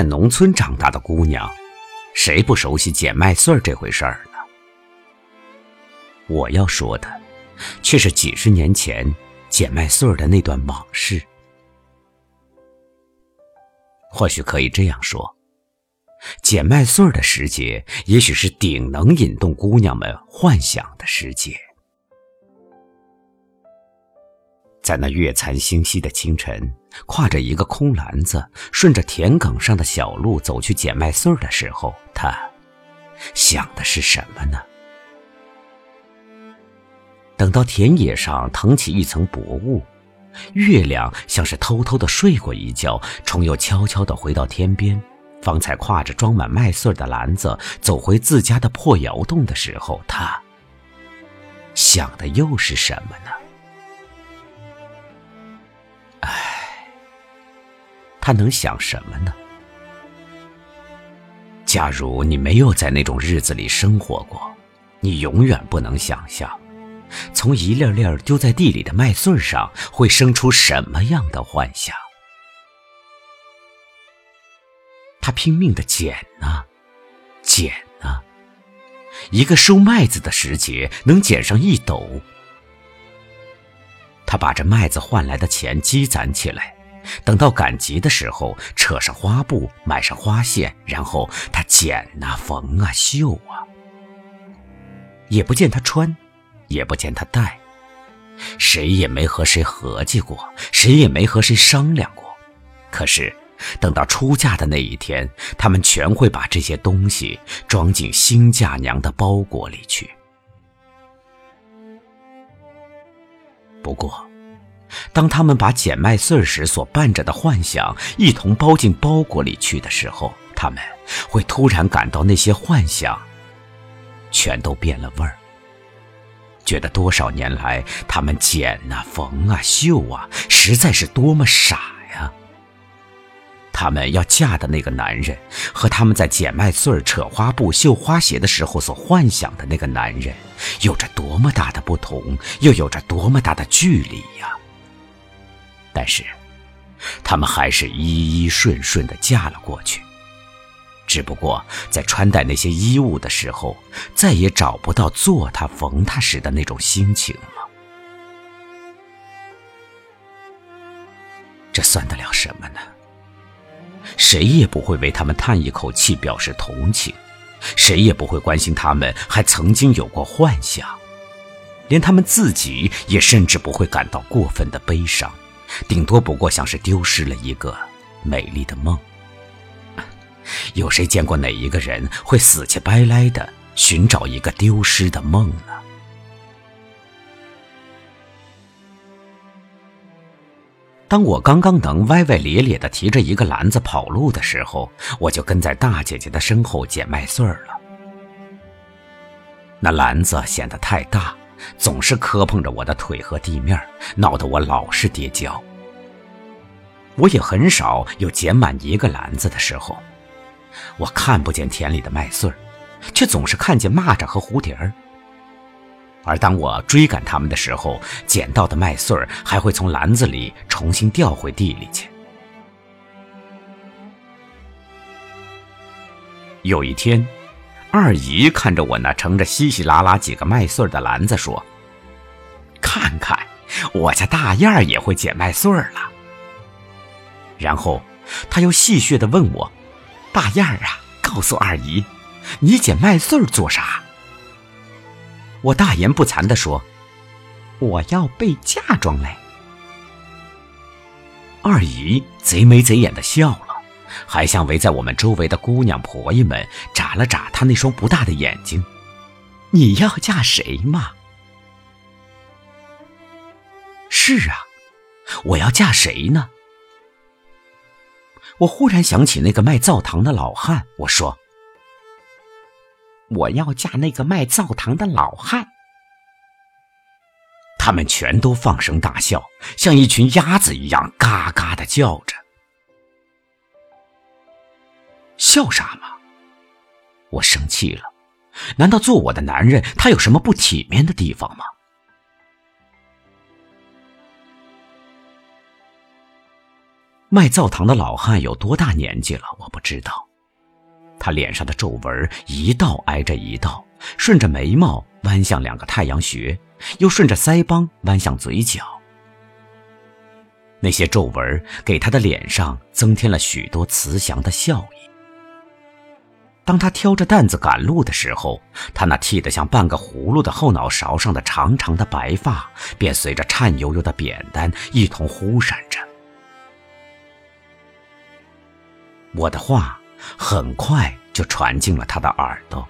在农村长大的姑娘，谁不熟悉捡麦穗儿这回事儿呢？我要说的，却是几十年前捡麦穗儿的那段往事。或许可以这样说，捡麦穗儿的时节，也许是顶能引动姑娘们幻想的时节。在那月残星稀的清晨，挎着一个空篮子，顺着田埂上的小路走去捡麦穗儿的时候，他想的是什么呢？等到田野上腾起一层薄雾，月亮像是偷偷的睡过一觉，重又悄悄的回到天边，方才挎着装满麦穗儿的篮子走回自家的破窑洞的时候，他想的又是什么呢？他能想什么呢？假如你没有在那种日子里生活过，你永远不能想象，从一粒粒丢在地里的麦穗上会生出什么样的幻想。他拼命的捡呢，捡呢，一个收麦子的时节能捡上一斗。他把这麦子换来的钱积攒起来。等到赶集的时候，扯上花布，买上花线，然后他剪啊、缝啊、绣啊，也不见他穿，也不见他戴，谁也没和谁合计过，谁也没和谁商量过。可是，等到出嫁的那一天，他们全会把这些东西装进新嫁娘的包裹里去。不过。当他们把捡麦穗时所伴着的幻想一同包进包裹里去的时候，他们会突然感到那些幻想全都变了味儿，觉得多少年来他们剪啊、缝啊、绣啊，实在是多么傻呀！他们要嫁的那个男人，和他们在捡麦穗扯花布、绣花鞋的时候所幻想的那个男人，有着多么大的不同，又有着多么大的距离呀！但是，他们还是依依顺顺的嫁了过去。只不过在穿戴那些衣物的时候，再也找不到做它、缝它时的那种心情了。这算得了什么呢？谁也不会为他们叹一口气表示同情，谁也不会关心他们还曾经有过幻想，连他们自己也甚至不会感到过分的悲伤。顶多不过像是丢失了一个美丽的梦。有谁见过哪一个人会死乞白赖的寻找一个丢失的梦呢？当我刚刚能歪歪咧咧的提着一个篮子跑路的时候，我就跟在大姐姐的身后捡麦穗儿了。那篮子显得太大。总是磕碰着我的腿和地面，闹得我老是跌跤。我也很少有捡满一个篮子的时候，我看不见田里的麦穗儿，却总是看见蚂蚱和蝴蝶儿。而当我追赶它们的时候，捡到的麦穗儿还会从篮子里重新掉回地里去。有一天。二姨看着我那盛着稀稀拉拉几个麦穗儿的篮子，说：“看看，我家大燕儿也会捡麦穗儿了。”然后，他又戏谑的问我：“大燕儿啊，告诉二姨，你捡麦穗做啥？”我大言不惭的说：“我要备嫁妆嘞。”二姨贼眉贼眼的笑了。还向围在我们周围的姑娘婆姨们眨了眨她那双不大的眼睛。你要嫁谁嘛？是啊，我要嫁谁呢？我忽然想起那个卖灶糖的老汉，我说：“我要嫁那个卖灶糖的老汉。”他们全都放声大笑，像一群鸭子一样嘎嘎的叫着。笑啥嘛？我生气了。难道做我的男人，他有什么不体面的地方吗？卖灶糖的老汉有多大年纪了？我不知道。他脸上的皱纹一道挨着一道，顺着眉毛弯向两个太阳穴，又顺着腮帮弯向嘴角。那些皱纹给他的脸上增添了许多慈祥的笑意。当他挑着担子赶路的时候，他那剃得像半个葫芦的后脑勺上的长长的白发，便随着颤悠悠的扁担一同忽闪我的话很快就传进了他的耳朵。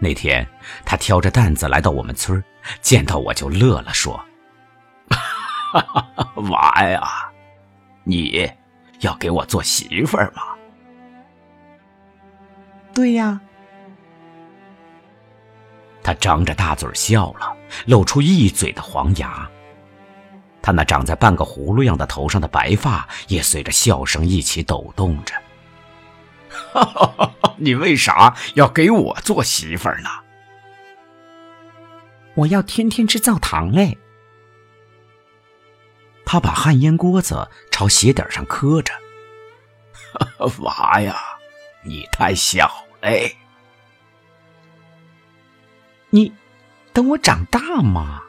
那天，他挑着担子来到我们村见到我就乐了，说：“ 娃呀，你要给我做媳妇儿吗？”“对呀。”他张着大嘴笑了，露出一嘴的黄牙。他那长在半个葫芦样的头上的白发也随着笑声一起抖动着。你为啥要给我做媳妇儿呢？我要天天吃灶糖嘞。他把旱烟锅子朝鞋底上磕着。娃呀，你太小嘞。你等我长大嘛。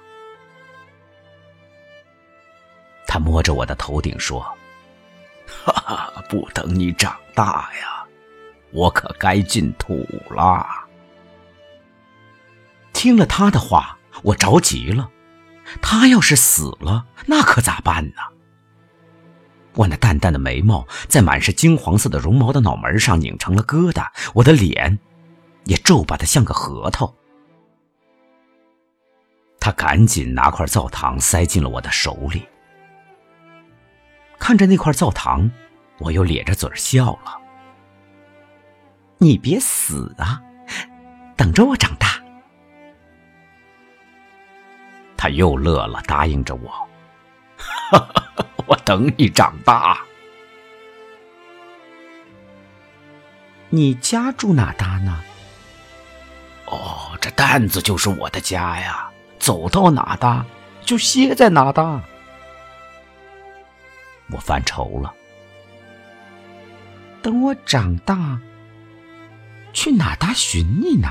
他摸着我的头顶说：“哈哈，不等你长大呀，我可该进土了。”听了他的话，我着急了。他要是死了，那可咋办呢？我那淡淡的眉毛在满是金黄色的绒毛的脑门上拧成了疙瘩，我的脸也皱巴的像个核桃。他赶紧拿块灶糖塞进了我的手里。看着那块灶堂，我又咧着嘴笑了。你别死啊，等着我长大。他又乐了，答应着我：“ 我等你长大。”你家住哪搭呢？哦，这担子就是我的家呀，走到哪搭就歇在哪搭。我犯愁了。等我长大，去哪搭寻你呢？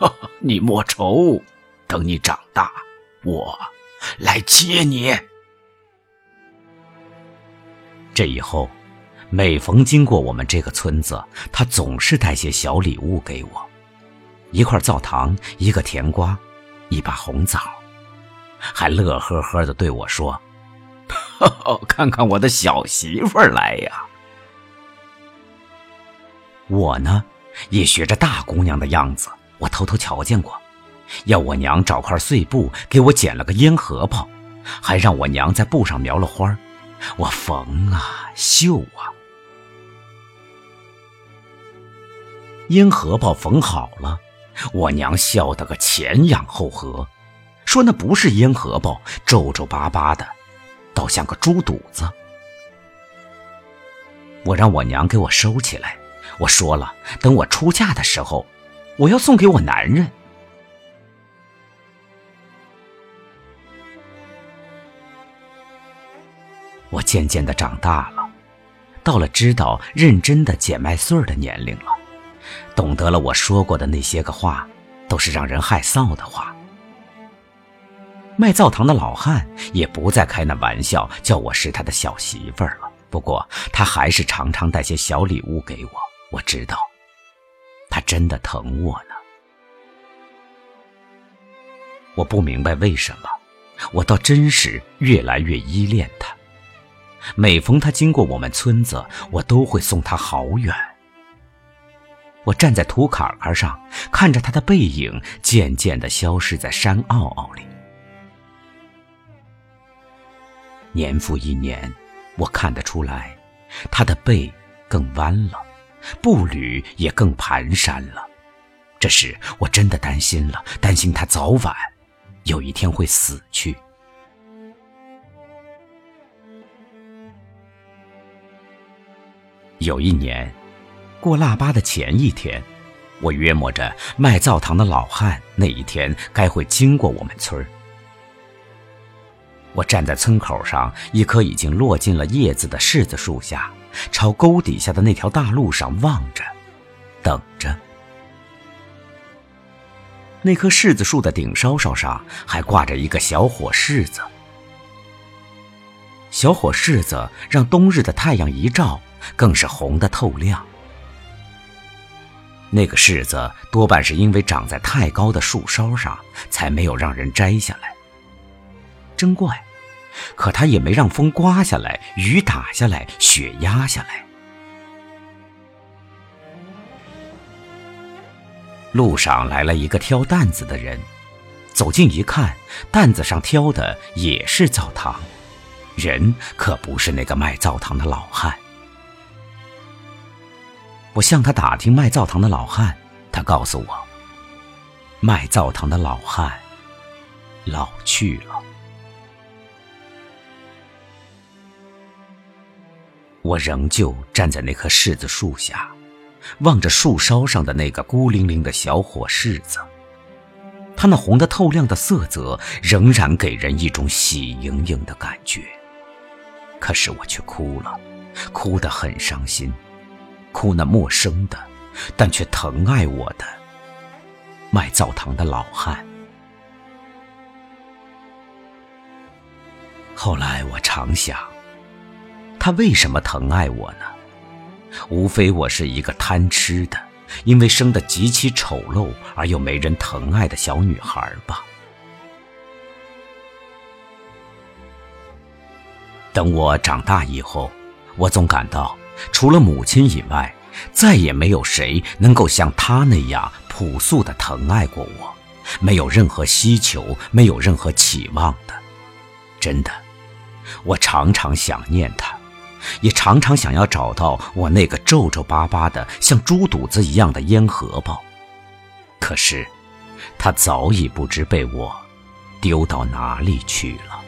你莫愁，等你长大，我来接你。这以后，每逢经过我们这个村子，他总是带些小礼物给我：一块灶糖，一个甜瓜，一把红枣。还乐呵呵的对我说：“看看我的小媳妇来呀！”我呢，也学着大姑娘的样子，我偷偷瞧见过，要我娘找块碎布给我剪了个烟荷包，还让我娘在布上描了花我缝啊绣啊，烟荷包缝好了，我娘笑得个前仰后合。说那不是烟荷包，皱皱巴巴的，倒像个猪肚子。我让我娘给我收起来，我说了，等我出嫁的时候，我要送给我男人。我渐渐的长大了，到了知道认真的捡麦穗儿的年龄了，懂得了我说过的那些个话，都是让人害臊的话。卖灶糖的老汉也不再开那玩笑，叫我是他的小媳妇儿了。不过他还是常常带些小礼物给我。我知道，他真的疼我呢。我不明白为什么，我倒真是越来越依恋他。每逢他经过我们村子，我都会送他好远。我站在土坎坎上，看着他的背影渐渐的消失在山坳坳里。年复一年，我看得出来，他的背更弯了，步履也更蹒跚了。这时，我真的担心了，担心他早晚有一天会死去。有一年，过腊八的前一天，我约摸着卖灶糖的老汉那一天该会经过我们村儿。我站在村口上一棵已经落尽了叶子的柿子树下，朝沟底下的那条大路上望着，等着。那棵柿子树的顶梢梢上还挂着一个小火柿子，小火柿子让冬日的太阳一照，更是红得透亮。那个柿子多半是因为长在太高的树梢上，才没有让人摘下来。真怪，可他也没让风刮下来，雨打下来，雪压下来。路上来了一个挑担子的人，走近一看，担子上挑的也是灶糖，人可不是那个卖灶糖的老汉。我向他打听卖灶糖的老汉，他告诉我，卖灶糖的老汉老去了。我仍旧站在那棵柿子树下，望着树梢上的那个孤零零的小火柿子，它那红得透亮的色泽仍然给人一种喜盈盈的感觉。可是我却哭了，哭得很伤心。哭那陌生的，但却疼爱我的卖灶糖的老汉。后来我常想，他为什么疼爱我呢？无非我是一个贪吃的，因为生得极其丑陋而又没人疼爱的小女孩吧。等我长大以后，我总感到。除了母亲以外，再也没有谁能够像他那样朴素的疼爱过我，没有任何希求，没有任何期望的。真的，我常常想念他，也常常想要找到我那个皱皱巴巴的像猪肚子一样的烟荷包。可是，它早已不知被我丢到哪里去了。